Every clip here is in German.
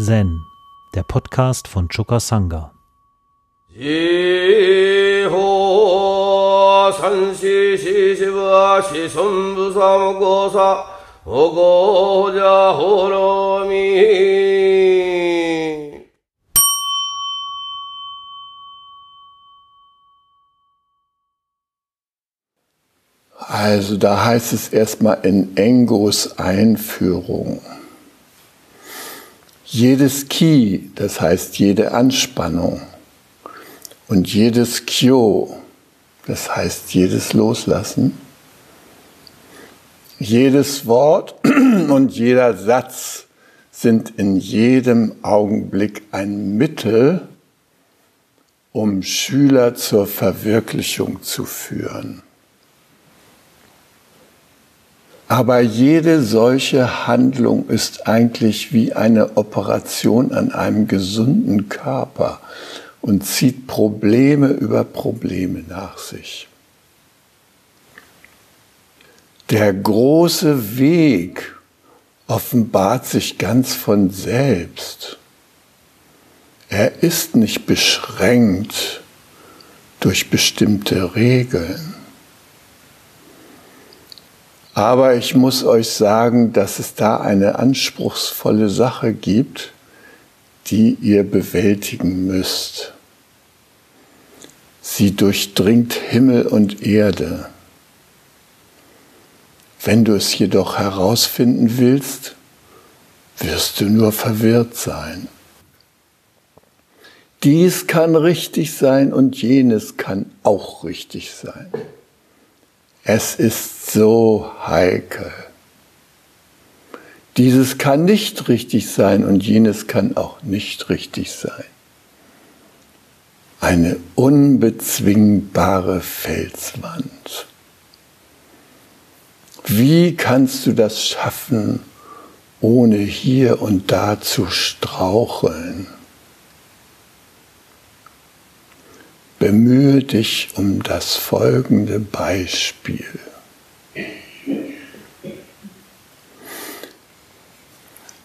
Zen, der Podcast von Choka Sangha. Also da heißt es erstmal in Engos Einführung. Jedes Ki, das heißt jede Anspannung, und jedes Kyo, das heißt jedes Loslassen, jedes Wort und jeder Satz sind in jedem Augenblick ein Mittel, um Schüler zur Verwirklichung zu führen. Aber jede solche Handlung ist eigentlich wie eine Operation an einem gesunden Körper und zieht Probleme über Probleme nach sich. Der große Weg offenbart sich ganz von selbst. Er ist nicht beschränkt durch bestimmte Regeln. Aber ich muss euch sagen, dass es da eine anspruchsvolle Sache gibt, die ihr bewältigen müsst. Sie durchdringt Himmel und Erde. Wenn du es jedoch herausfinden willst, wirst du nur verwirrt sein. Dies kann richtig sein und jenes kann auch richtig sein. Es ist so heikel. Dieses kann nicht richtig sein und jenes kann auch nicht richtig sein. Eine unbezwingbare Felswand. Wie kannst du das schaffen, ohne hier und da zu straucheln? Bemühe dich um das folgende Beispiel.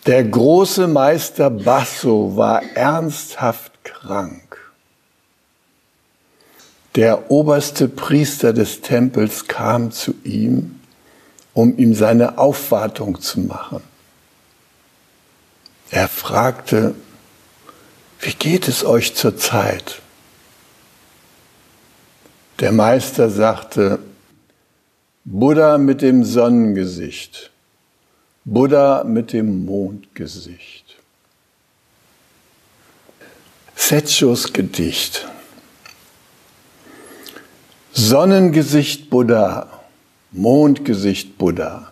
Der große Meister Basso war ernsthaft krank. Der oberste Priester des Tempels kam zu ihm, um ihm seine Aufwartung zu machen. Er fragte, wie geht es euch zur Zeit? Der Meister sagte, Buddha mit dem Sonnengesicht, Buddha mit dem Mondgesicht. Setschos Gedicht. Sonnengesicht Buddha, Mondgesicht Buddha.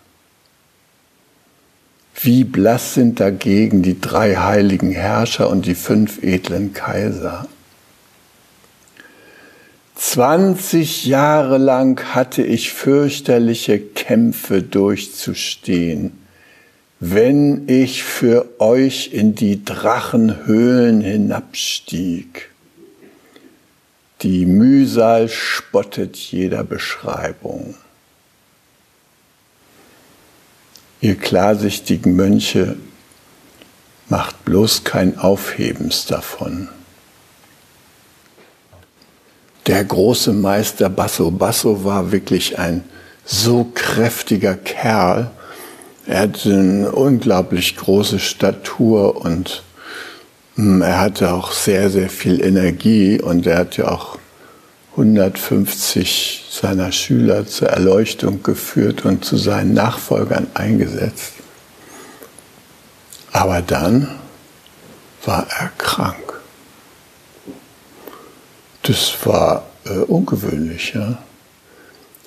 Wie blass sind dagegen die drei heiligen Herrscher und die fünf edlen Kaiser. 20 Jahre lang hatte ich fürchterliche Kämpfe durchzustehen, wenn ich für euch in die Drachenhöhlen hinabstieg. Die Mühsal spottet jeder Beschreibung. Ihr klarsichtigen Mönche macht bloß kein Aufhebens davon. Der große Meister Basso. Basso war wirklich ein so kräftiger Kerl. Er hatte eine unglaublich große Statur und hm, er hatte auch sehr, sehr viel Energie und er hat ja auch 150 seiner Schüler zur Erleuchtung geführt und zu seinen Nachfolgern eingesetzt. Aber dann war er krank. Das war äh, ungewöhnlich, ja.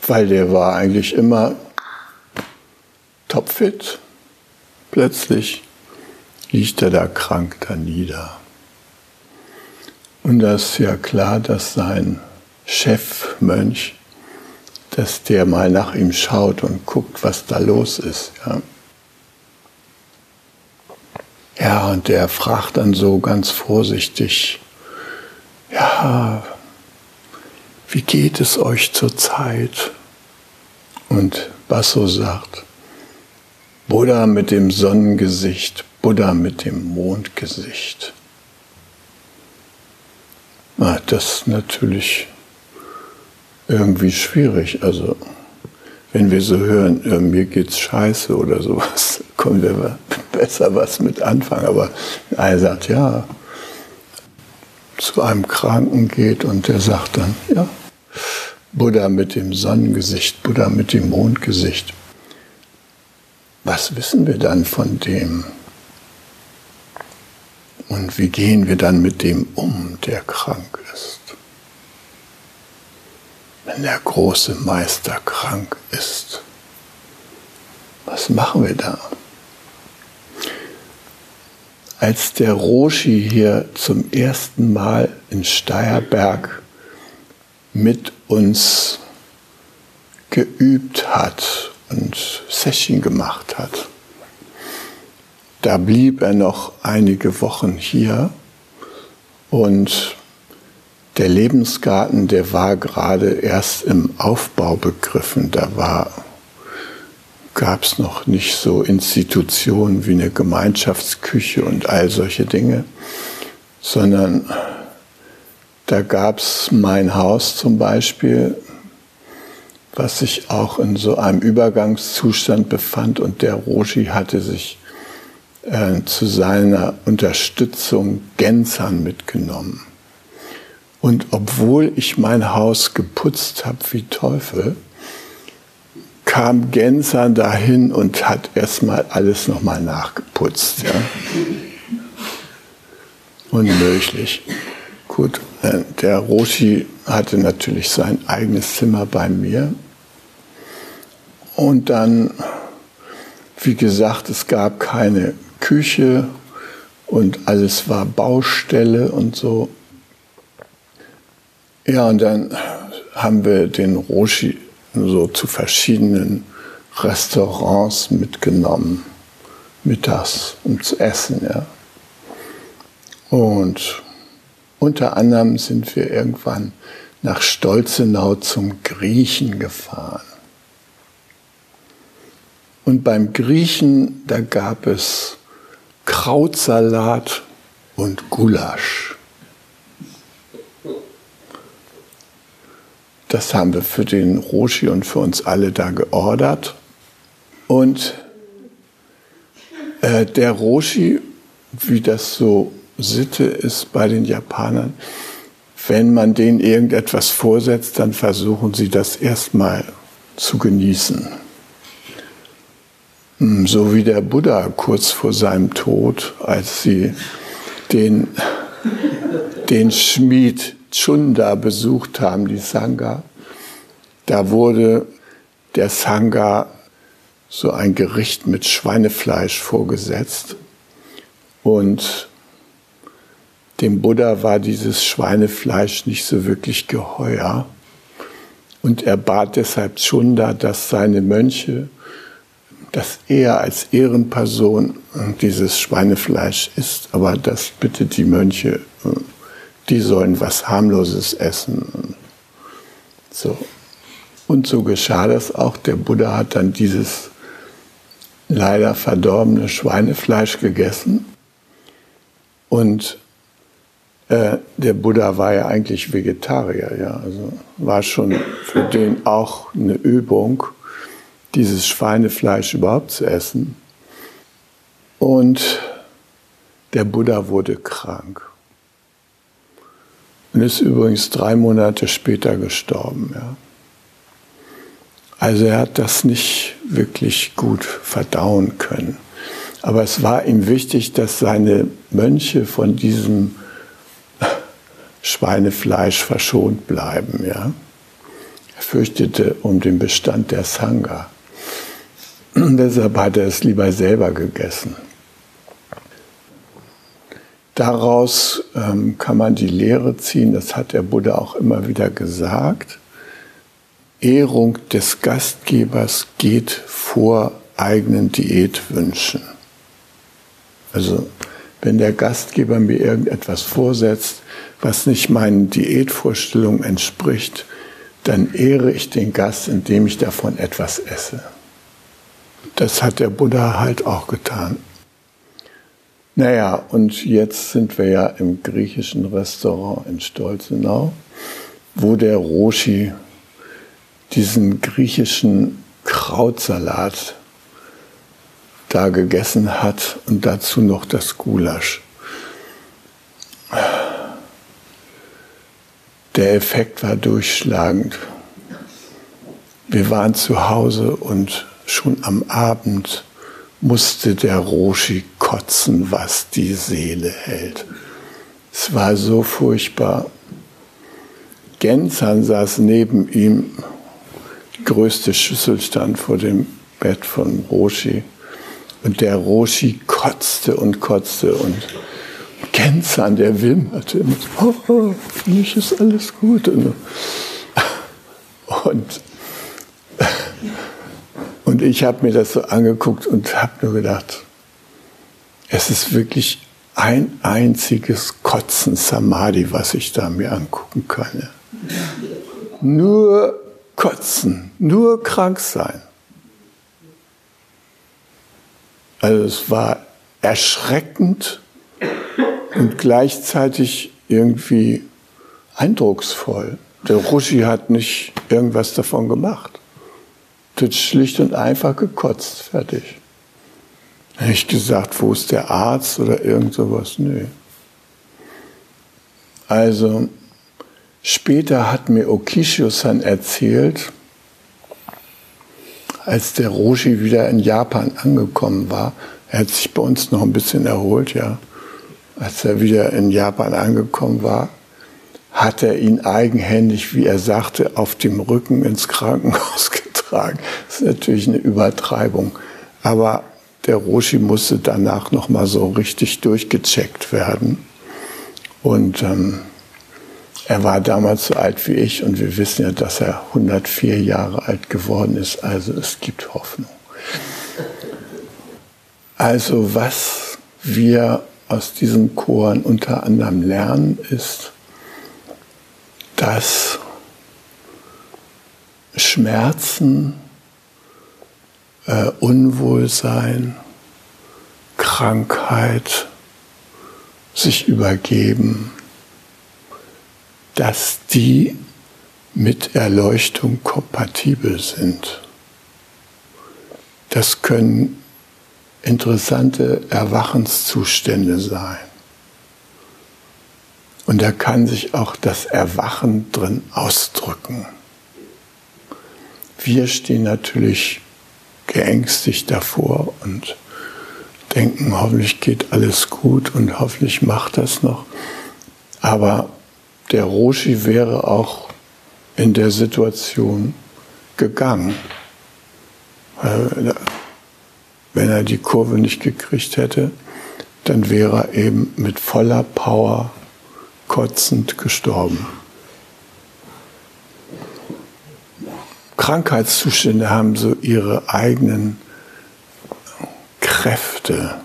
Weil der war eigentlich immer topfit. Plötzlich liegt er da krank da nieder. Und da ist ja klar, dass sein Chefmönch, dass der mal nach ihm schaut und guckt, was da los ist. Ja, ja und der fragt dann so ganz vorsichtig, ja, wie geht es euch zurzeit? Und Basso sagt, Buddha mit dem Sonnengesicht, Buddha mit dem Mondgesicht. Na, das ist natürlich irgendwie schwierig. Also, wenn wir so hören, ja, mir geht's scheiße oder sowas, können wir besser was mit anfangen. Aber einer sagt, ja, zu einem Kranken geht und der sagt dann, ja, Buddha mit dem Sonnengesicht, Buddha mit dem Mondgesicht. Was wissen wir dann von dem? Und wie gehen wir dann mit dem um, der krank ist? Wenn der große Meister krank ist, was machen wir da? Als der Roshi hier zum ersten Mal in Steierberg mit uns geübt hat und Session gemacht hat, da blieb er noch einige Wochen hier und der Lebensgarten, der war gerade erst im Aufbau begriffen. Da war, gab es noch nicht so Institutionen wie eine Gemeinschaftsküche und all solche Dinge, sondern da gab es mein Haus zum Beispiel, was sich auch in so einem Übergangszustand befand und der Roshi hatte sich äh, zu seiner Unterstützung Gänzern mitgenommen. Und obwohl ich mein Haus geputzt habe wie Teufel, kam Gänzern dahin und hat erstmal alles nochmal nachgeputzt. Ja. Unmöglich. Gut, äh, der Roshi hatte natürlich sein eigenes Zimmer bei mir. Und dann, wie gesagt, es gab keine Küche und alles war Baustelle und so. Ja, und dann haben wir den Roshi so zu verschiedenen Restaurants mitgenommen, mittags, um zu essen. Ja. Und unter anderem sind wir irgendwann nach Stolzenau zum Griechen gefahren. Und beim Griechen, da gab es Krautsalat und Gulasch. Das haben wir für den Roshi und für uns alle da geordert. Und äh, der Roshi, wie das so Sitte ist bei den Japanern, wenn man denen irgendetwas vorsetzt, dann versuchen sie das erstmal zu genießen. Hm, so wie der Buddha kurz vor seinem Tod, als sie den, den Schmied Chunda besucht haben, die Sangha, da wurde der Sangha so ein Gericht mit Schweinefleisch vorgesetzt. Und dem Buddha war dieses Schweinefleisch nicht so wirklich geheuer. Und er bat deshalb Chunda, dass seine Mönche, dass er als Ehrenperson dieses Schweinefleisch isst, aber dass bitte die Mönche, die sollen was harmloses essen. So. Und so geschah das auch. Der Buddha hat dann dieses leider verdorbene Schweinefleisch gegessen und äh, der Buddha war ja eigentlich Vegetarier, ja. Also war schon für den auch eine Übung, dieses Schweinefleisch überhaupt zu essen. Und der Buddha wurde krank. Und ist übrigens drei Monate später gestorben, ja. Also er hat das nicht wirklich gut verdauen können. Aber es war ihm wichtig, dass seine Mönche von diesem Schweinefleisch verschont bleiben. Ja? Er fürchtete um den Bestand der Sangha. Deshalb hat er es lieber selber gegessen. Daraus ähm, kann man die Lehre ziehen, das hat der Buddha auch immer wieder gesagt. Ehrung des Gastgebers geht vor eigenen Diätwünschen. Also wenn der Gastgeber mir irgendetwas vorsetzt, was nicht meinen Diätvorstellungen entspricht, dann ehre ich den Gast, indem ich davon etwas esse. Das hat der Buddha halt auch getan. Naja, und jetzt sind wir ja im griechischen Restaurant in Stolzenau, wo der Roshi diesen griechischen Krautsalat da gegessen hat und dazu noch das Gulasch. Der Effekt war durchschlagend. Wir waren zu Hause und schon am Abend musste der Roshi kotzen, was die Seele hält. Es war so furchtbar. Genzan saß neben ihm, die größte Schüssel stand vor dem Bett von Roshi. Und der Roshi kotzte und kotzte und Genzan, der wimmerte immer, oh, oh, für mich ist alles gut. Und, und ich habe mir das so angeguckt und habe nur gedacht, es ist wirklich ein einziges Kotzen Samadhi, was ich da mir angucken kann. Nur kotzen, nur krank sein. Also es war erschreckend und gleichzeitig irgendwie eindrucksvoll. Der Ruschi hat nicht irgendwas davon gemacht. Hat schlicht und einfach gekotzt, fertig. Nicht gesagt, wo ist der Arzt oder irgend sowas, nö. Also, später hat mir Okishio-san erzählt, als der Roshi wieder in Japan angekommen war, er hat sich bei uns noch ein bisschen erholt, ja, als er wieder in Japan angekommen war, hat er ihn eigenhändig, wie er sagte, auf dem Rücken ins Krankenhaus getragen. Das ist natürlich eine Übertreibung. Aber der Roshi musste danach nochmal so richtig durchgecheckt werden. Und ähm, er war damals so alt wie ich und wir wissen ja, dass er 104 Jahre alt geworden ist. Also es gibt Hoffnung. Also was wir aus diesen Choren unter anderem lernen, ist, dass Schmerzen, äh, Unwohlsein, Krankheit, sich übergeben, dass die mit Erleuchtung kompatibel sind. Das können interessante Erwachenszustände sein. Und da kann sich auch das Erwachen drin ausdrücken. Wir stehen natürlich geängstigt davor und denken, hoffentlich geht alles gut und hoffentlich macht das noch. Aber der Roshi wäre auch in der Situation gegangen. Wenn er die Kurve nicht gekriegt hätte, dann wäre er eben mit voller Power kotzend gestorben. Krankheitszustände haben so ihre eigenen Kräfte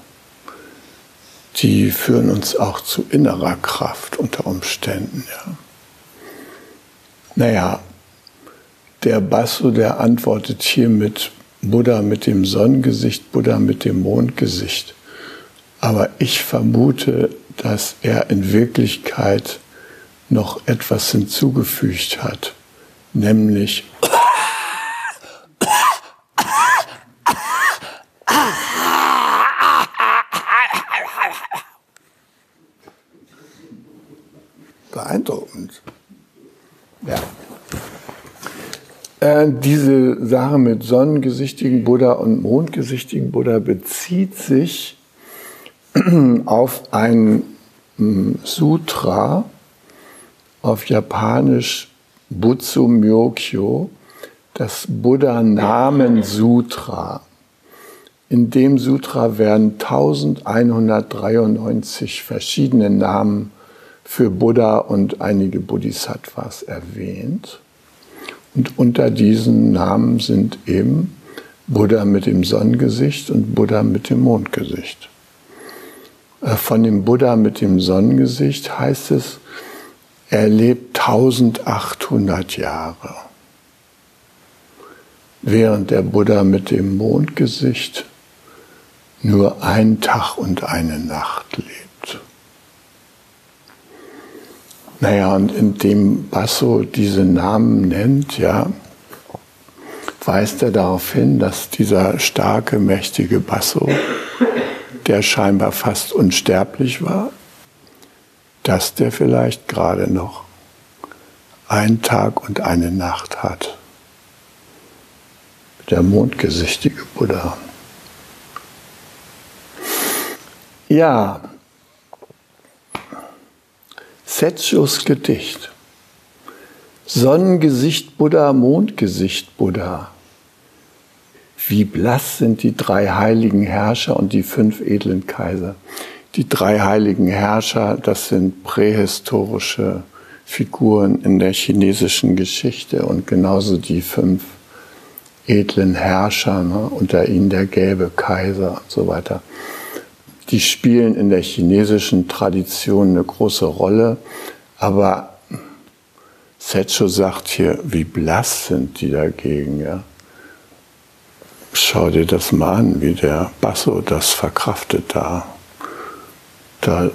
die führen uns auch zu innerer Kraft unter Umständen. Ja. Naja, der Basso, der antwortet hier mit Buddha mit dem Sonnengesicht, Buddha mit dem Mondgesicht. Aber ich vermute, dass er in Wirklichkeit noch etwas hinzugefügt hat, nämlich beeindruckend. Ja. Äh, diese Sache mit sonnengesichtigen Buddha und mondgesichtigen Buddha bezieht sich auf ein hm, Sutra auf Japanisch Butsu Myokyo, das Buddha-Namen-Sutra. In dem Sutra werden 1193 verschiedene Namen für Buddha und einige Bodhisattvas erwähnt. Und unter diesen Namen sind eben Buddha mit dem Sonnengesicht und Buddha mit dem Mondgesicht. Äh, von dem Buddha mit dem Sonnengesicht heißt es, er lebt 1800 Jahre. Während der Buddha mit dem Mondgesicht nur einen Tag und eine Nacht lebt. Naja, und indem Basso diese Namen nennt, ja, weist er darauf hin, dass dieser starke, mächtige Basso, der scheinbar fast unsterblich war, dass der vielleicht gerade noch einen Tag und eine Nacht hat. Der mondgesichtige Buddha. Ja, Setschus Gedicht. Sonnengesicht Buddha, Mondgesicht Buddha. Wie blass sind die drei heiligen Herrscher und die fünf edlen Kaiser. Die drei heiligen Herrscher, das sind prähistorische Figuren in der chinesischen Geschichte und genauso die fünf edlen Herrscher, ne, unter ihnen der gelbe Kaiser und so weiter die spielen in der chinesischen Tradition eine große Rolle. Aber Setcho sagt hier, wie blass sind die dagegen. Ja? Schau dir das mal an, wie der Basso das verkraftet da. da.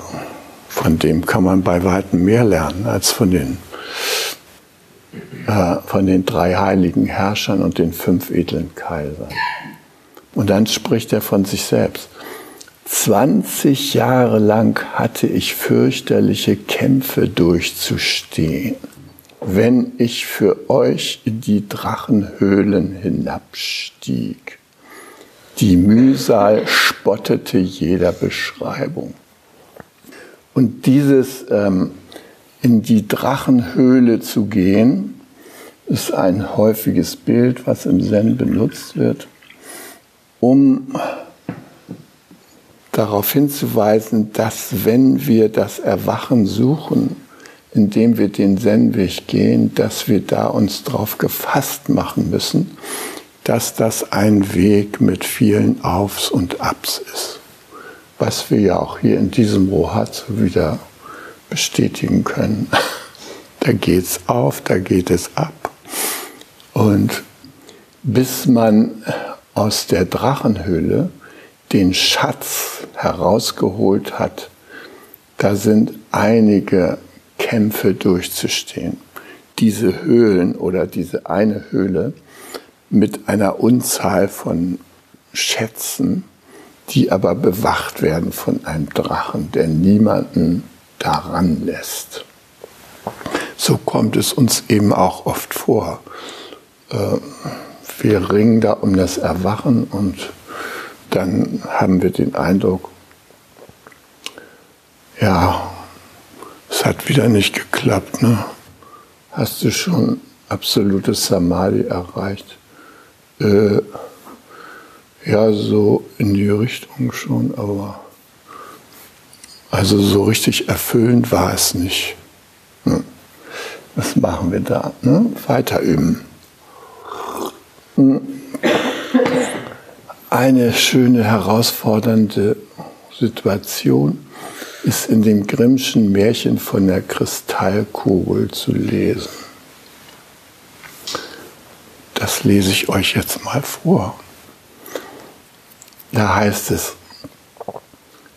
Von dem kann man bei weitem mehr lernen als von den, äh, von den drei heiligen Herrschern und den fünf edlen Kaisern. Und dann spricht er von sich selbst. 20 Jahre lang hatte ich fürchterliche Kämpfe durchzustehen, wenn ich für euch in die Drachenhöhlen hinabstieg. Die Mühsal spottete jeder Beschreibung. Und dieses ähm, in die Drachenhöhle zu gehen, ist ein häufiges Bild, was im Zen benutzt wird, um darauf hinzuweisen, dass wenn wir das Erwachen suchen, indem wir den Zen-Weg gehen, dass wir da uns darauf gefasst machen müssen, dass das ein Weg mit vielen Aufs und Abs ist. Was wir ja auch hier in diesem Rohatsu wieder bestätigen können. Da geht's auf, da geht es ab. Und bis man aus der Drachenhöhle den Schatz herausgeholt hat, da sind einige Kämpfe durchzustehen. Diese Höhlen oder diese eine Höhle mit einer Unzahl von Schätzen, die aber bewacht werden von einem Drachen, der niemanden daran lässt. So kommt es uns eben auch oft vor. Äh, wir ringen da um das Erwachen und dann haben wir den Eindruck, ja, es hat wieder nicht geklappt. Ne? Hast du schon absolutes Samadhi erreicht? Äh, ja, so in die Richtung schon, aber also so richtig erfüllend war es nicht. Ne? Was machen wir da? Ne? Weiter üben. Hm eine schöne, herausfordernde Situation ist in dem Grimmschen Märchen von der Kristallkugel zu lesen. Das lese ich euch jetzt mal vor. Da heißt es,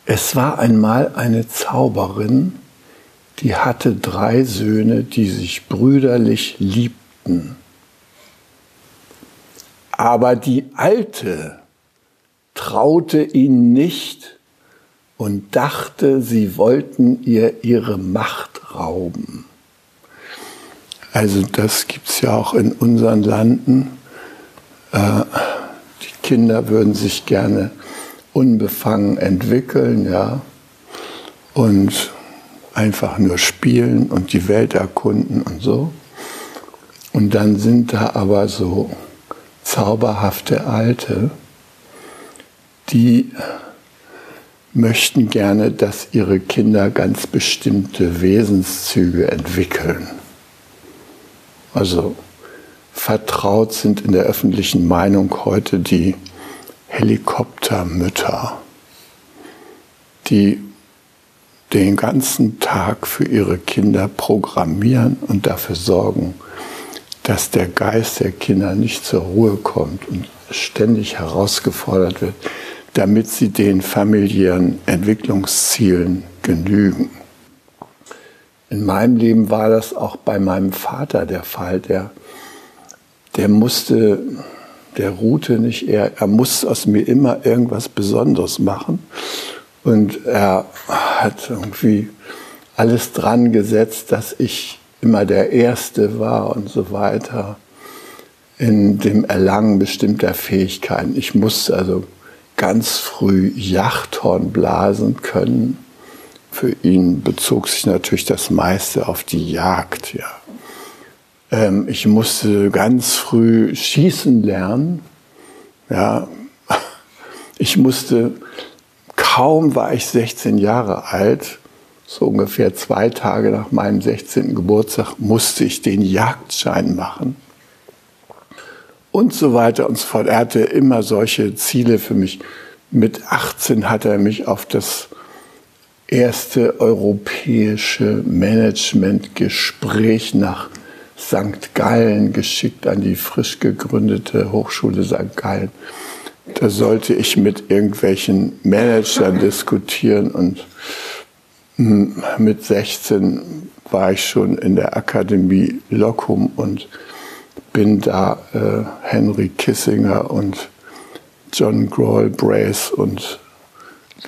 es war einmal eine Zauberin, die hatte drei Söhne, die sich brüderlich liebten. Aber die alte traute ihnen nicht und dachte, sie wollten ihr ihre Macht rauben. Also das gibt es ja auch in unseren Landen. Äh, die Kinder würden sich gerne unbefangen entwickeln, ja, und einfach nur spielen und die Welt erkunden und so. Und dann sind da aber so zauberhafte Alte, die möchten gerne, dass ihre Kinder ganz bestimmte Wesenszüge entwickeln. Also vertraut sind in der öffentlichen Meinung heute die Helikoptermütter, die den ganzen Tag für ihre Kinder programmieren und dafür sorgen, dass der Geist der Kinder nicht zur Ruhe kommt und ständig herausgefordert wird, damit sie den familiären Entwicklungszielen genügen. In meinem Leben war das auch bei meinem Vater der Fall. Der, der musste, der ruhte nicht, er, er musste aus mir immer irgendwas Besonderes machen. Und er hat irgendwie alles dran gesetzt, dass ich immer der Erste war und so weiter in dem Erlangen bestimmter Fähigkeiten. Ich musste also ganz früh Yachthorn blasen können. Für ihn bezog sich natürlich das meiste auf die Jagd. Ja. Ähm, ich musste ganz früh schießen lernen. Ja. Ich musste, kaum war ich 16 Jahre alt, so ungefähr zwei Tage nach meinem 16. Geburtstag, musste ich den Jagdschein machen und so weiter und so fort. Er hatte immer solche Ziele für mich. Mit 18 hat er mich auf das erste europäische Managementgespräch nach St. Gallen geschickt an die frisch gegründete Hochschule St. Gallen. Da sollte ich mit irgendwelchen Managern diskutieren und hm, mit 16 war ich schon in der Akademie Locum und bin da äh, Henry Kissinger und John Grohl Brace und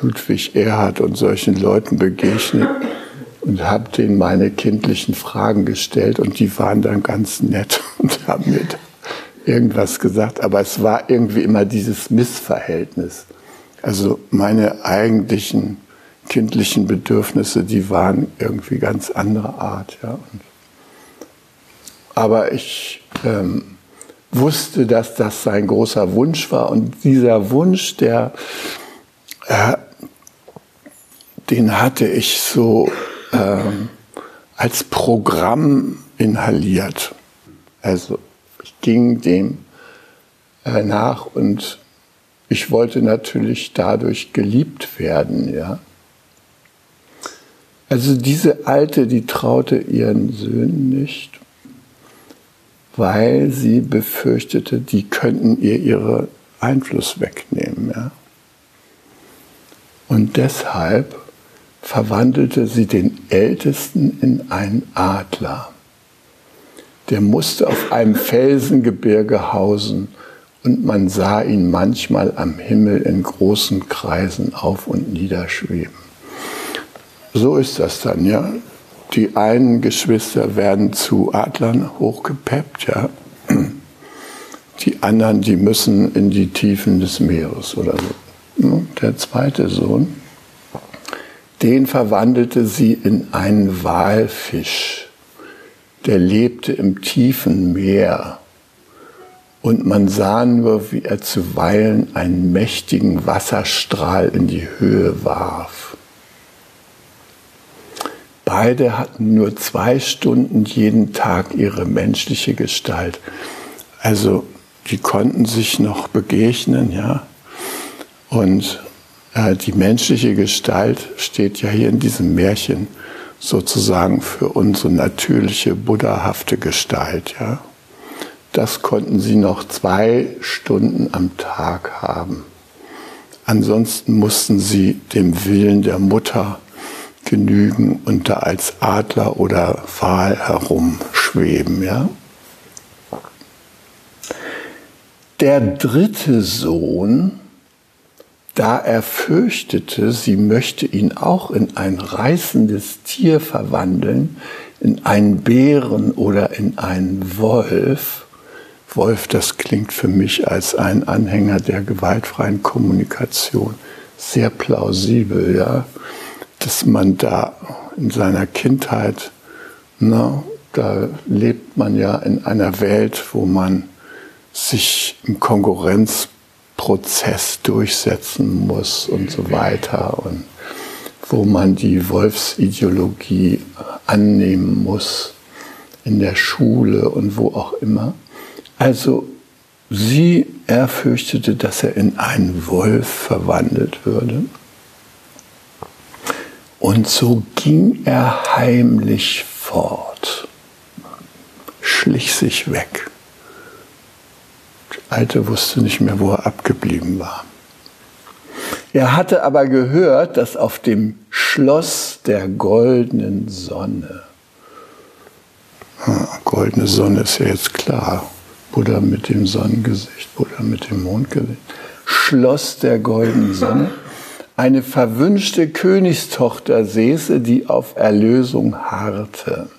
Ludwig Erhard und solchen Leuten begegnet und habe denen meine kindlichen Fragen gestellt und die waren dann ganz nett und haben mir irgendwas gesagt. Aber es war irgendwie immer dieses Missverhältnis. Also meine eigentlichen kindlichen Bedürfnisse, die waren irgendwie ganz anderer Art. Ja. Und aber ich ähm, wusste, dass das sein großer Wunsch war. Und dieser Wunsch, der, äh, den hatte ich so ähm, als Programm inhaliert. Also ich ging dem äh, nach und ich wollte natürlich dadurch geliebt werden, ja. Also diese Alte, die traute ihren Söhnen nicht weil sie befürchtete, die könnten ihr ihren Einfluss wegnehmen. Ja? Und deshalb verwandelte sie den Ältesten in einen Adler. Der musste auf einem Felsengebirge hausen und man sah ihn manchmal am Himmel in großen Kreisen auf und niederschweben. So ist das dann, ja die einen Geschwister werden zu Adlern hochgepeppt, ja. Die anderen, die müssen in die Tiefen des Meeres oder so. Der zweite Sohn, den verwandelte sie in einen Walfisch. Der lebte im tiefen Meer. Und man sah nur, wie er zuweilen einen mächtigen Wasserstrahl in die Höhe warf. Beide hatten nur zwei Stunden jeden Tag ihre menschliche Gestalt. Also die konnten sich noch begegnen, ja. Und äh, die menschliche Gestalt steht ja hier in diesem Märchen sozusagen für unsere natürliche buddhahafte Gestalt, ja. Das konnten sie noch zwei Stunden am Tag haben. Ansonsten mussten sie dem Willen der Mutter genügen und da als Adler oder Wal herumschweben. Ja? Der dritte Sohn, da er fürchtete, sie möchte ihn auch in ein reißendes Tier verwandeln, in einen Bären oder in einen Wolf, Wolf, das klingt für mich als ein Anhänger der gewaltfreien Kommunikation sehr plausibel, ja dass man da in seiner Kindheit, na, da lebt man ja in einer Welt, wo man sich im Konkurrenzprozess durchsetzen muss und so weiter und wo man die Wolfsideologie annehmen muss in der Schule und wo auch immer. Also sie, er fürchtete, dass er in einen Wolf verwandelt würde. Und so ging er heimlich fort, schlich sich weg. Die Alte wusste nicht mehr, wo er abgeblieben war. Er hatte aber gehört, dass auf dem Schloss der goldenen Sonne, goldene Sonne ist ja jetzt klar, Buddha mit dem Sonnengesicht, Buddha mit dem Mondgesicht, Schloss der goldenen Sonne, eine verwünschte Königstochter säße, die auf Erlösung harrte.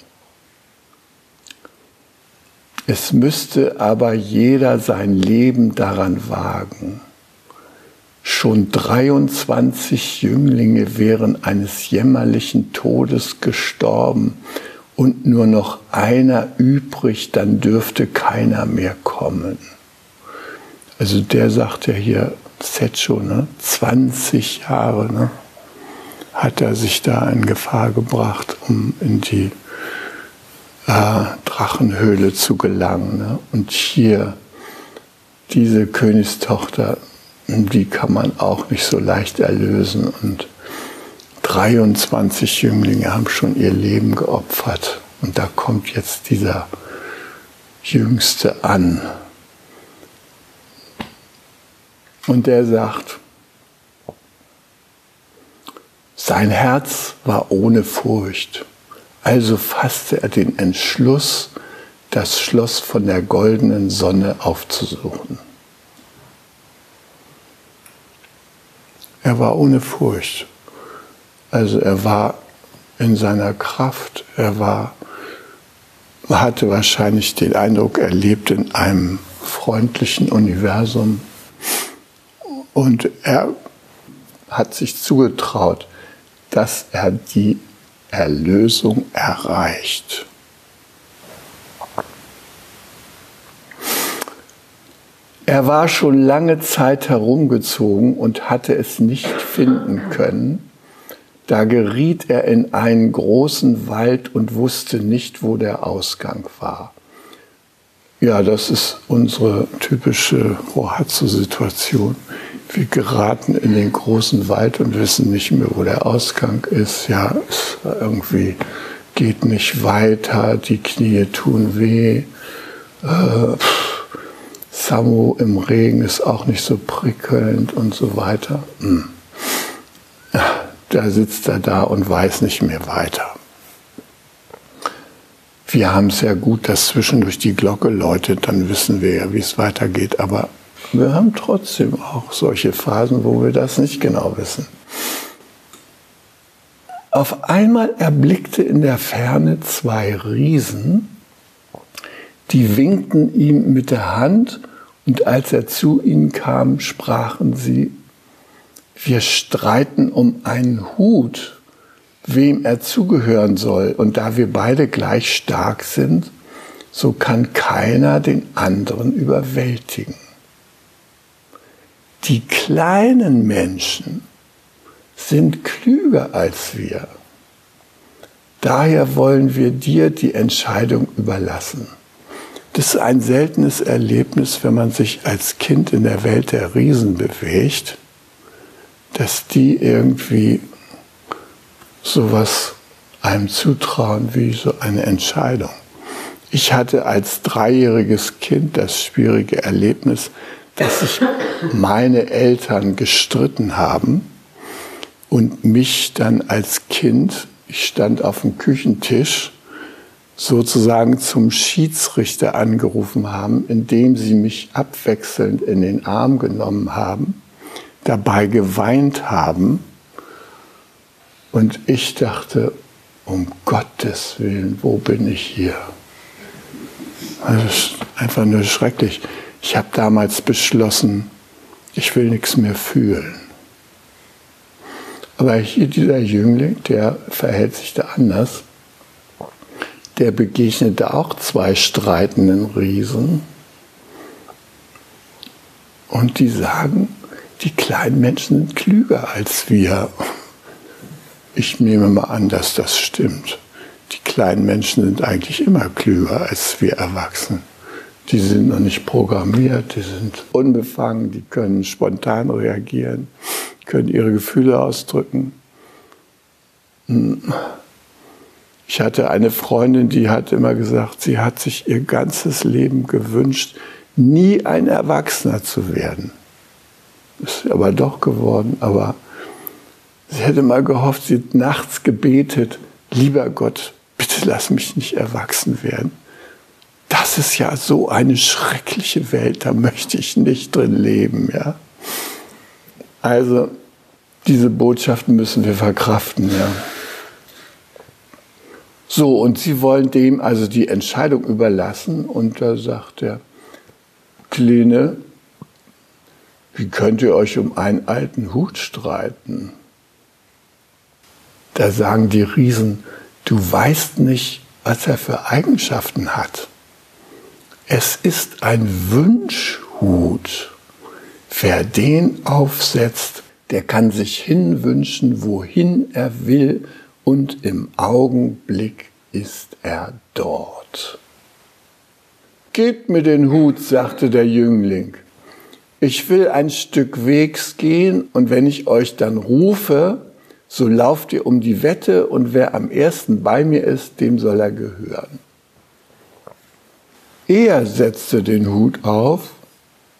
Es müsste aber jeder sein Leben daran wagen Schon 23 Jünglinge wären eines jämmerlichen Todes gestorben und nur noch einer übrig, dann dürfte keiner mehr kommen. Also der sagt ja hier, Secho, ne, 20 Jahre ne, hat er sich da in Gefahr gebracht, um in die äh, Drachenhöhle zu gelangen. Ne? Und hier diese Königstochter die kann man auch nicht so leicht erlösen. Und 23 Jünglinge haben schon ihr Leben geopfert. Und da kommt jetzt dieser Jüngste an. Und der sagt, sein Herz war ohne Furcht. Also fasste er den Entschluss, das Schloss von der goldenen Sonne aufzusuchen. Er war ohne Furcht. Also er war in seiner Kraft. Er war, hatte wahrscheinlich den Eindruck, er lebt in einem freundlichen Universum. Und er hat sich zugetraut, dass er die Erlösung erreicht. Er war schon lange Zeit herumgezogen und hatte es nicht finden können. Da geriet er in einen großen Wald und wusste nicht, wo der Ausgang war. Ja, das ist unsere typische Rohatsu-Situation. Wir geraten in den großen Wald und wissen nicht mehr, wo der Ausgang ist. Ja, es irgendwie geht nicht weiter, die Knie tun weh. Äh, Samu im Regen ist auch nicht so prickelnd und so weiter. Hm. Da sitzt er da und weiß nicht mehr weiter. Wir haben es ja gut, dass zwischendurch die Glocke läutet, dann wissen wir ja, wie es weitergeht. Aber wir haben trotzdem auch solche Phasen, wo wir das nicht genau wissen. Auf einmal erblickte in der Ferne zwei Riesen, die winkten ihm mit der Hand und als er zu ihnen kam, sprachen sie, wir streiten um einen Hut, wem er zugehören soll. Und da wir beide gleich stark sind, so kann keiner den anderen überwältigen. Die kleinen Menschen sind klüger als wir. Daher wollen wir dir die Entscheidung überlassen. Das ist ein seltenes Erlebnis, wenn man sich als Kind in der Welt der Riesen bewegt, dass die irgendwie sowas einem zutrauen wie so eine Entscheidung. Ich hatte als dreijähriges Kind das schwierige Erlebnis, dass sich meine Eltern gestritten haben und mich dann als Kind, ich stand auf dem Küchentisch sozusagen zum Schiedsrichter angerufen haben, indem sie mich abwechselnd in den Arm genommen haben, dabei geweint haben. Und ich dachte, um Gottes Willen, wo bin ich hier? Also das ist einfach nur schrecklich. Ich habe damals beschlossen, ich will nichts mehr fühlen. Aber hier dieser Jüngling, der verhält sich da anders der begegnete auch zwei streitenden Riesen. Und die sagen, die kleinen Menschen sind klüger als wir. Ich nehme mal an, dass das stimmt. Die kleinen Menschen sind eigentlich immer klüger als wir Erwachsenen. Die sind noch nicht programmiert, die sind unbefangen, die können spontan reagieren, können ihre Gefühle ausdrücken. Hm. Ich hatte eine Freundin, die hat immer gesagt, sie hat sich ihr ganzes Leben gewünscht, nie ein Erwachsener zu werden. ist aber doch geworden. Aber sie hätte mal gehofft, sie hat nachts gebetet, lieber Gott, bitte lass mich nicht erwachsen werden. Das ist ja so eine schreckliche Welt, da möchte ich nicht drin leben, ja. Also, diese Botschaften müssen wir verkraften, ja. So, und sie wollen dem also die Entscheidung überlassen. Und da sagt er, Kleine, wie könnt ihr euch um einen alten Hut streiten? Da sagen die Riesen, du weißt nicht, was er für Eigenschaften hat. Es ist ein Wünschhut. Wer den aufsetzt, der kann sich hinwünschen, wohin er will und im Augenblick ist er dort. Gebt mir den Hut, sagte der Jüngling. Ich will ein Stück Wegs gehen und wenn ich euch dann rufe, so lauft ihr um die Wette und wer am ersten bei mir ist, dem soll er gehören. Er setzte den Hut auf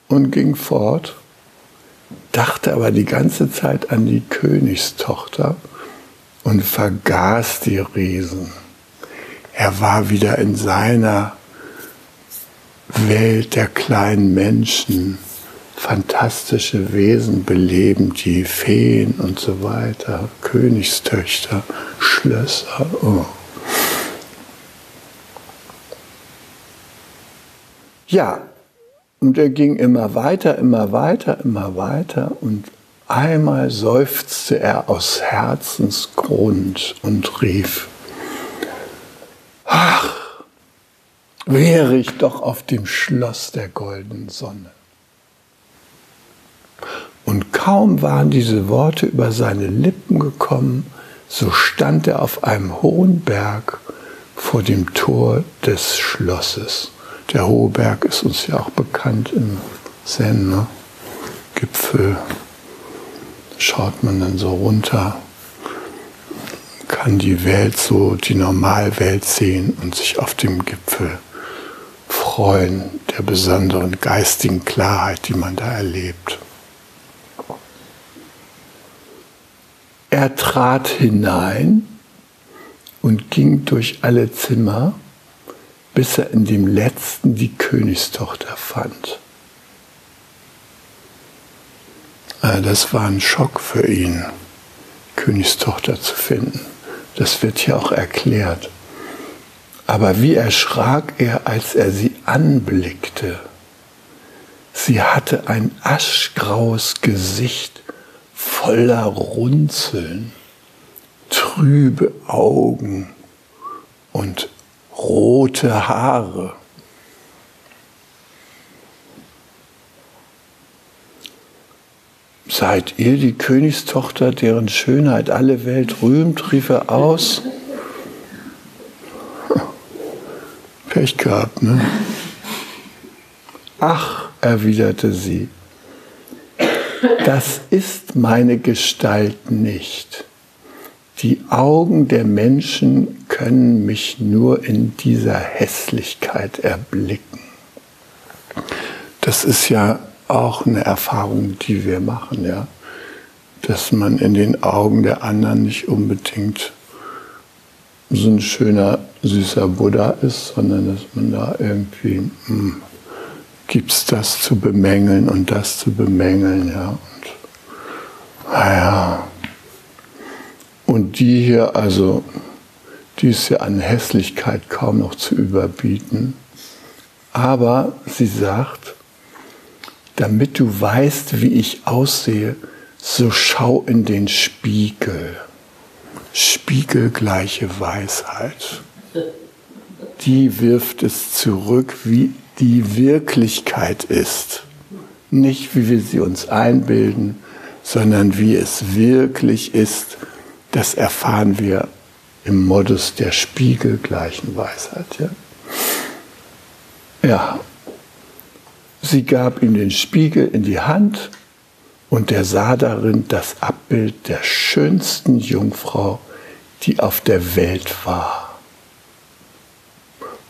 und ging fort, dachte aber die ganze Zeit an die Königstochter und vergaß die Riesen. Er war wieder in seiner Welt der kleinen Menschen. Fantastische Wesen beleben die Feen und so weiter, Königstöchter, Schlösser. Oh. Ja, und er ging immer weiter, immer weiter, immer weiter und Einmal seufzte er aus Herzensgrund und rief, ach, wäre ich doch auf dem Schloss der goldenen Sonne. Und kaum waren diese Worte über seine Lippen gekommen, so stand er auf einem hohen Berg vor dem Tor des Schlosses. Der hohe Berg ist uns ja auch bekannt im Zen, ne? Gipfel schaut man dann so runter, kann die Welt so, die Normalwelt sehen und sich auf dem Gipfel freuen, der besonderen geistigen Klarheit, die man da erlebt. Er trat hinein und ging durch alle Zimmer, bis er in dem letzten die Königstochter fand. Äh, das war ein Schock für ihn, Königstochter zu finden. Das wird hier auch erklärt. Aber wie erschrak er, als er sie anblickte. Sie hatte ein aschgraues Gesicht voller Runzeln, trübe Augen und rote Haare. Seid ihr die Königstochter, deren Schönheit alle Welt rühmt? rief er aus. Pech gehabt, ne? Ach, erwiderte sie, das ist meine Gestalt nicht. Die Augen der Menschen können mich nur in dieser Hässlichkeit erblicken. Das ist ja auch eine Erfahrung, die wir machen, ja. Dass man in den Augen der anderen nicht unbedingt so ein schöner, süßer Buddha ist, sondern dass man da irgendwie hm, gibt es das zu bemängeln und das zu bemängeln, ja. Und, naja. Und die hier, also, die ist ja an Hässlichkeit kaum noch zu überbieten. Aber sie sagt, damit du weißt, wie ich aussehe, so schau in den Spiegel. Spiegelgleiche Weisheit. Die wirft es zurück, wie die Wirklichkeit ist. Nicht wie wir sie uns einbilden, sondern wie es wirklich ist. Das erfahren wir im Modus der spiegelgleichen Weisheit. Ja, ja Sie gab ihm den Spiegel in die Hand und er sah darin das Abbild der schönsten Jungfrau, die auf der Welt war.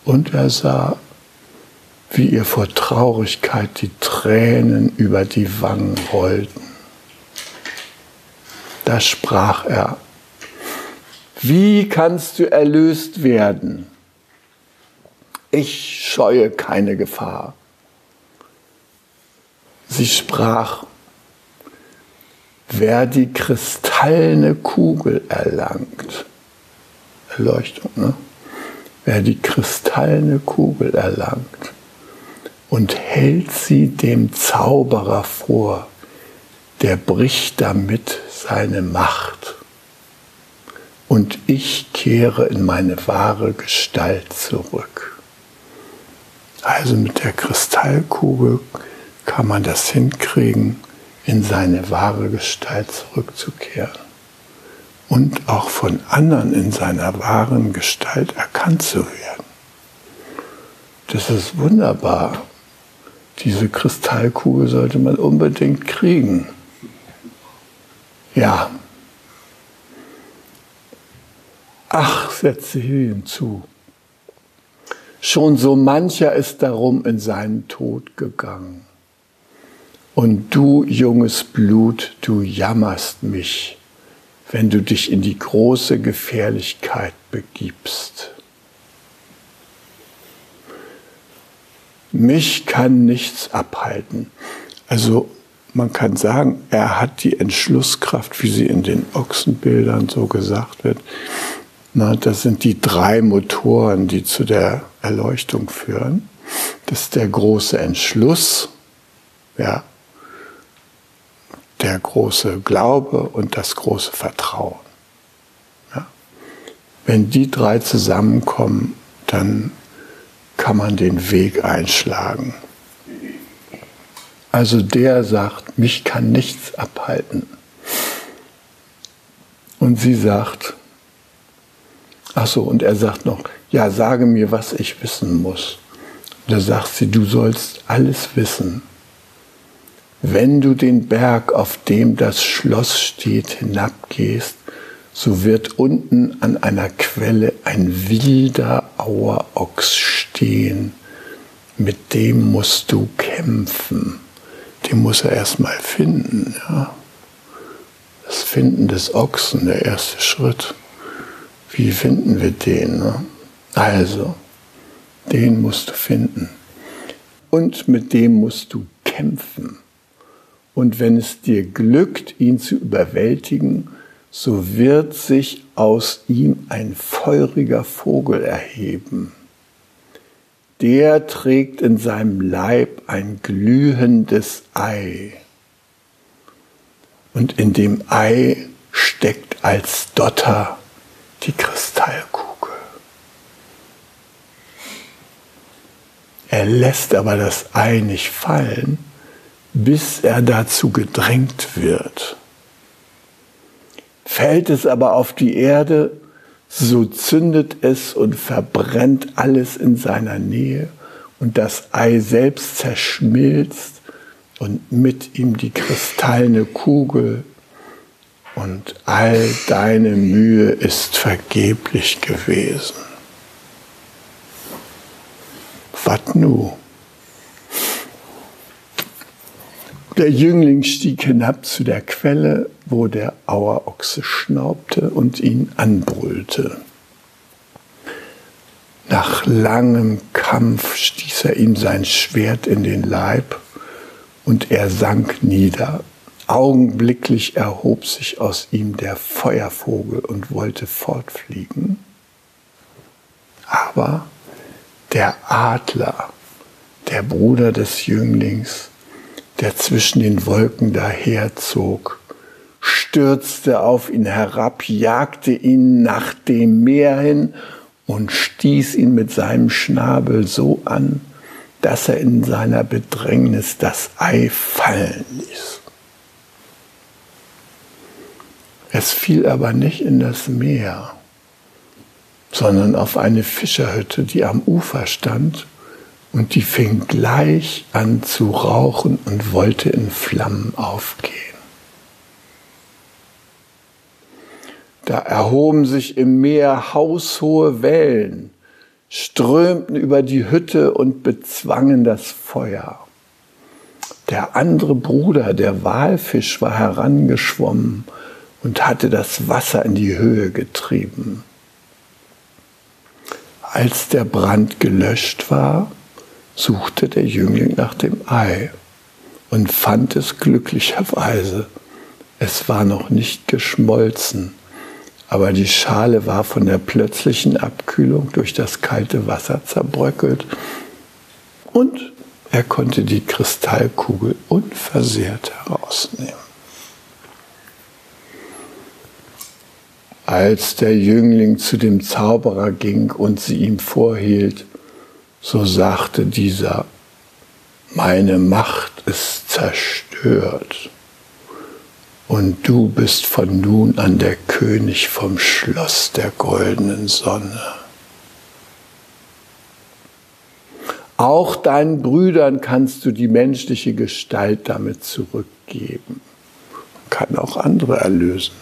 Und er sah wie ihr vor Traurigkeit die Tränen über die Wangen rollten. Da sprach er, wie kannst du erlöst werden? Ich scheue keine Gefahr. Sie sprach, wer die kristallene Kugel erlangt, Erleuchtung, ne? wer die kristallene Kugel erlangt und hält sie dem Zauberer vor, der bricht damit seine Macht. Und ich kehre in meine wahre Gestalt zurück. Also mit der Kristallkugel kann man das hinkriegen, in seine wahre Gestalt zurückzukehren und auch von anderen in seiner wahren Gestalt erkannt zu werden. Das ist wunderbar. Diese Kristallkugel sollte man unbedingt kriegen. Ja. Ach, setzte hier hinzu. Schon so mancher ist darum in seinen Tod gegangen. Und du, junges Blut, du jammerst mich, wenn du dich in die große Gefährlichkeit begibst. Mich kann nichts abhalten. Also man kann sagen, er hat die Entschlusskraft, wie sie in den Ochsenbildern so gesagt wird. Na, das sind die drei Motoren, die zu der Erleuchtung führen. Das ist der große Entschluss, ja, der große Glaube und das große Vertrauen. Ja. Wenn die drei zusammenkommen, dann kann man den Weg einschlagen. Also der sagt, mich kann nichts abhalten. Und sie sagt, ach so, und er sagt noch, ja, sage mir, was ich wissen muss. da sagt sie, du sollst alles wissen. Wenn du den Berg, auf dem das Schloss steht, hinabgehst, so wird unten an einer Quelle ein wilder Auerochs stehen. Mit dem musst du kämpfen. Den muss er erstmal finden. Ja? Das Finden des Ochsen, der erste Schritt. Wie finden wir den? Ne? Also, den musst du finden. Und mit dem musst du kämpfen. Und wenn es dir glückt, ihn zu überwältigen, so wird sich aus ihm ein feuriger Vogel erheben. Der trägt in seinem Leib ein glühendes Ei. Und in dem Ei steckt als Dotter die Kristallkugel. Er lässt aber das Ei nicht fallen, bis er dazu gedrängt wird. Fällt es aber auf die Erde, so zündet es und verbrennt alles in seiner Nähe und das Ei selbst zerschmilzt und mit ihm die kristallene Kugel und all deine Mühe ist vergeblich gewesen. Was nu? Der Jüngling stieg hinab zu der Quelle, wo der Auerochse schnaubte und ihn anbrüllte. Nach langem Kampf stieß er ihm sein Schwert in den Leib und er sank nieder. Augenblicklich erhob sich aus ihm der Feuervogel und wollte fortfliegen. Aber der Adler, der Bruder des Jünglings, der zwischen den Wolken daherzog, stürzte auf ihn herab, jagte ihn nach dem Meer hin und stieß ihn mit seinem Schnabel so an, dass er in seiner Bedrängnis das Ei fallen ließ. Es fiel aber nicht in das Meer, sondern auf eine Fischerhütte, die am Ufer stand und die fing gleich an zu rauchen und wollte in Flammen aufgehen. Da erhoben sich im Meer haushohe Wellen, strömten über die Hütte und bezwangen das Feuer. Der andere Bruder, der Walfisch, war herangeschwommen und hatte das Wasser in die Höhe getrieben. Als der Brand gelöscht war, suchte der Jüngling nach dem Ei und fand es glücklicherweise. Es war noch nicht geschmolzen, aber die Schale war von der plötzlichen Abkühlung durch das kalte Wasser zerbröckelt und er konnte die Kristallkugel unversehrt herausnehmen. Als der Jüngling zu dem Zauberer ging und sie ihm vorhielt, so sagte dieser, meine Macht ist zerstört und du bist von nun an der König vom Schloss der goldenen Sonne. Auch deinen Brüdern kannst du die menschliche Gestalt damit zurückgeben. Man kann auch andere erlösen.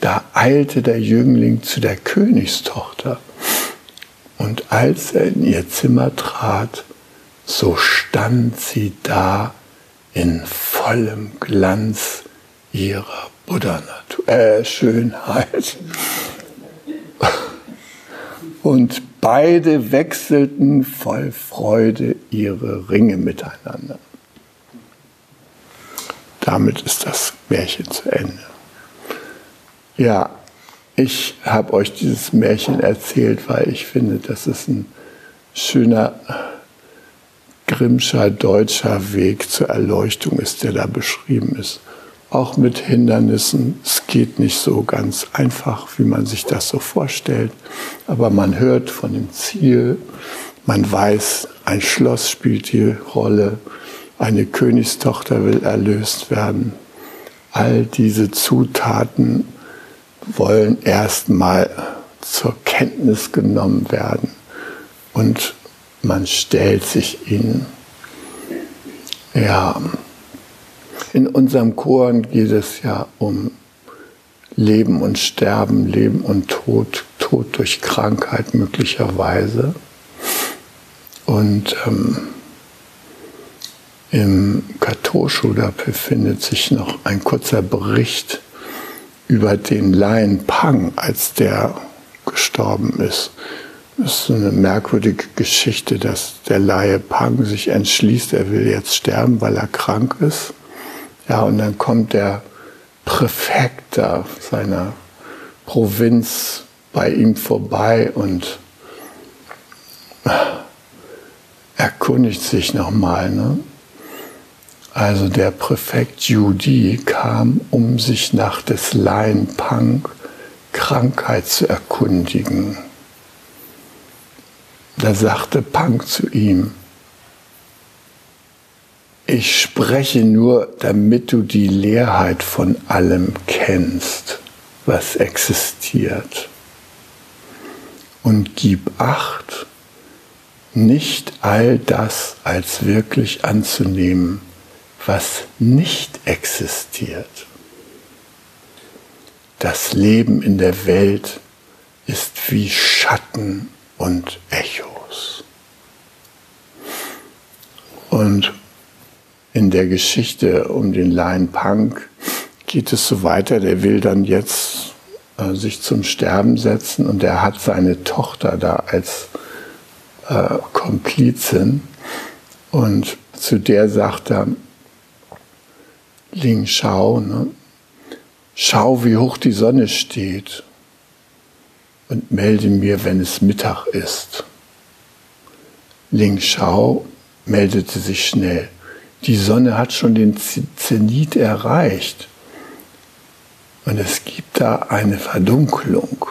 Da eilte der Jüngling zu der Königstochter und als er in ihr Zimmer trat, so stand sie da in vollem Glanz ihrer Buddha-Natur, äh, Schönheit. Und beide wechselten voll Freude ihre Ringe miteinander. Damit ist das Märchen zu Ende. Ja, ich habe euch dieses Märchen erzählt, weil ich finde, dass es ein schöner Grimmscher deutscher Weg zur Erleuchtung ist, der da beschrieben ist. Auch mit Hindernissen. Es geht nicht so ganz einfach, wie man sich das so vorstellt. Aber man hört von dem Ziel. Man weiß, ein Schloss spielt die Rolle. Eine Königstochter will erlöst werden. All diese Zutaten wollen erstmal zur Kenntnis genommen werden und man stellt sich ihnen. Ja, in unserem Chor geht es ja um Leben und Sterben, Leben und Tod, Tod durch Krankheit möglicherweise. Und ähm, im Katoschu, da befindet sich noch ein kurzer Bericht über den Laien Pang, als der gestorben ist. Das ist eine merkwürdige Geschichte, dass der Laie Pang sich entschließt, er will jetzt sterben, weil er krank ist. Ja, und dann kommt der Präfekt da seiner Provinz bei ihm vorbei und erkundigt sich nochmal. Ne? Also der Präfekt Judy kam, um sich nach des Laien Punk Krankheit zu erkundigen. Da sagte Punk zu ihm, ich spreche nur, damit du die Leerheit von allem kennst, was existiert. Und gib acht, nicht all das als wirklich anzunehmen, was nicht existiert. Das Leben in der Welt ist wie Schatten und Echos. Und in der Geschichte um den Lion Punk geht es so weiter, der will dann jetzt äh, sich zum Sterben setzen und er hat seine Tochter da als äh, Komplizin und zu der sagt er, Ling Shao, ne? schau, wie hoch die Sonne steht und melde mir, wenn es Mittag ist. Ling Shao meldete sich schnell. Die Sonne hat schon den Zenit erreicht und es gibt da eine Verdunkelung.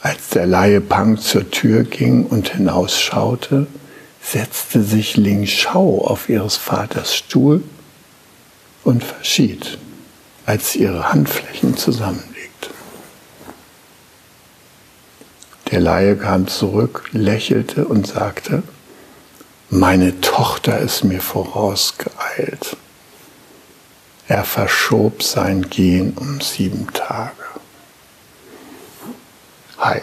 Als der Laie Pang zur Tür ging und hinausschaute, setzte sich Ling Shao auf ihres Vaters Stuhl und verschied, als sie ihre Handflächen zusammenlegte. Der Laie kam zurück, lächelte und sagte, meine Tochter ist mir vorausgeeilt. Er verschob sein Gehen um sieben Tage. Hi.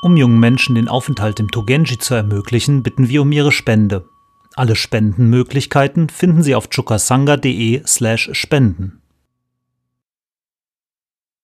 Um jungen Menschen den Aufenthalt im Togenji zu ermöglichen, bitten wir um ihre Spende. Alle Spendenmöglichkeiten finden Sie auf chukasanga.de slash spenden.